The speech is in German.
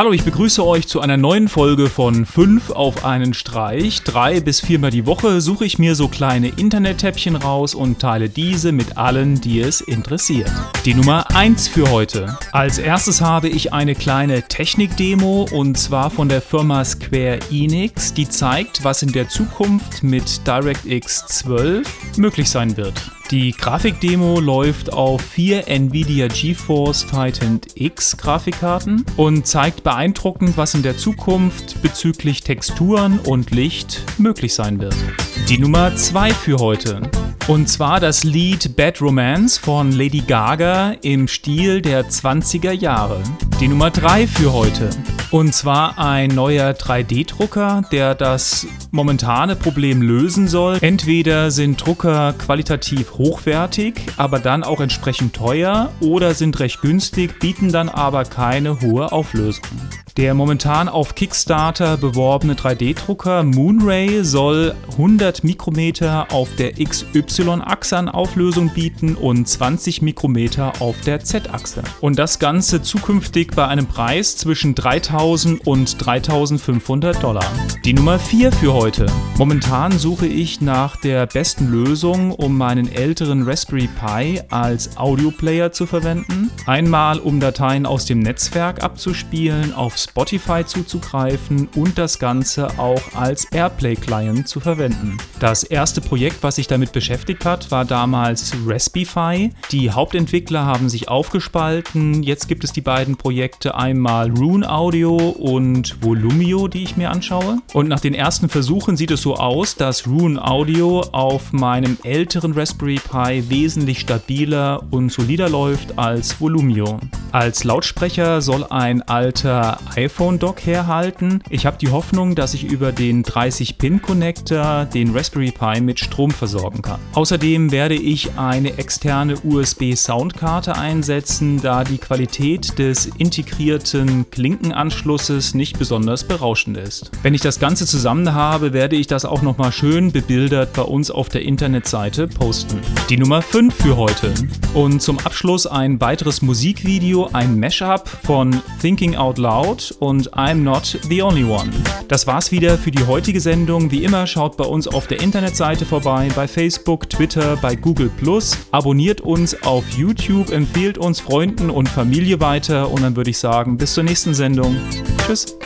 Hallo, ich begrüße euch zu einer neuen Folge von 5 auf einen Streich. Drei bis viermal die Woche suche ich mir so kleine Internet-Täppchen raus und teile diese mit allen, die es interessiert. Die Nummer 1 für heute. Als erstes habe ich eine kleine Technik-Demo und zwar von der Firma Square Enix, die zeigt, was in der Zukunft mit DirectX 12 möglich sein wird. Die Grafikdemo läuft auf vier Nvidia GeForce Titan X Grafikkarten und zeigt beeindruckend, was in der Zukunft bezüglich Texturen und Licht möglich sein wird. Die Nummer 2 für heute. Und zwar das Lied Bad Romance von Lady Gaga im Stil der 20er Jahre. Die Nummer 3 für heute. Und zwar ein neuer 3D-Drucker, der das momentane Problem lösen soll. Entweder sind Drucker qualitativ hochwertig, aber dann auch entsprechend teuer oder sind recht günstig, bieten dann aber keine hohe Auflösung. Der momentan auf Kickstarter beworbene 3D-Drucker Moonray soll 100 Mikrometer auf der XY-Achse an Auflösung bieten und 20 Mikrometer auf der Z-Achse. Und das Ganze zukünftig bei einem Preis zwischen 3000 und 3500 Dollar. Die Nummer 4 für heute. Momentan suche ich nach der besten Lösung, um meinen älteren Raspberry Pi als Audioplayer zu verwenden. Einmal um Dateien aus dem Netzwerk abzuspielen auf Spotify zuzugreifen und das Ganze auch als Airplay-Client zu verwenden. Das erste Projekt, was sich damit beschäftigt hat, war damals Raspify. Die Hauptentwickler haben sich aufgespalten. Jetzt gibt es die beiden Projekte einmal Rune Audio und Volumio, die ich mir anschaue. Und nach den ersten Versuchen sieht es so aus, dass Rune Audio auf meinem älteren Raspberry Pi wesentlich stabiler und solider läuft als Volumio. Als Lautsprecher soll ein alter iPhone-Dock herhalten. Ich habe die Hoffnung, dass ich über den 30-Pin-Connector den Raspberry Pi mit Strom versorgen kann. Außerdem werde ich eine externe USB-Soundkarte einsetzen, da die Qualität des integrierten Klinkenanschlusses nicht besonders berauschend ist. Wenn ich das Ganze zusammen habe, werde ich das auch nochmal schön bebildert bei uns auf der Internetseite posten. Die Nummer 5 für heute. Und zum Abschluss ein weiteres Musikvideo, ein Mashup von Thinking Out Loud und I'm Not the Only One. Das war's wieder für die heutige Sendung. Wie immer schaut bei uns auf der Internetseite vorbei, bei Facebook, Twitter, bei Google Abonniert uns auf YouTube, empfehlt uns Freunden und Familie weiter und dann würde ich sagen, bis zur nächsten Sendung. Tschüss.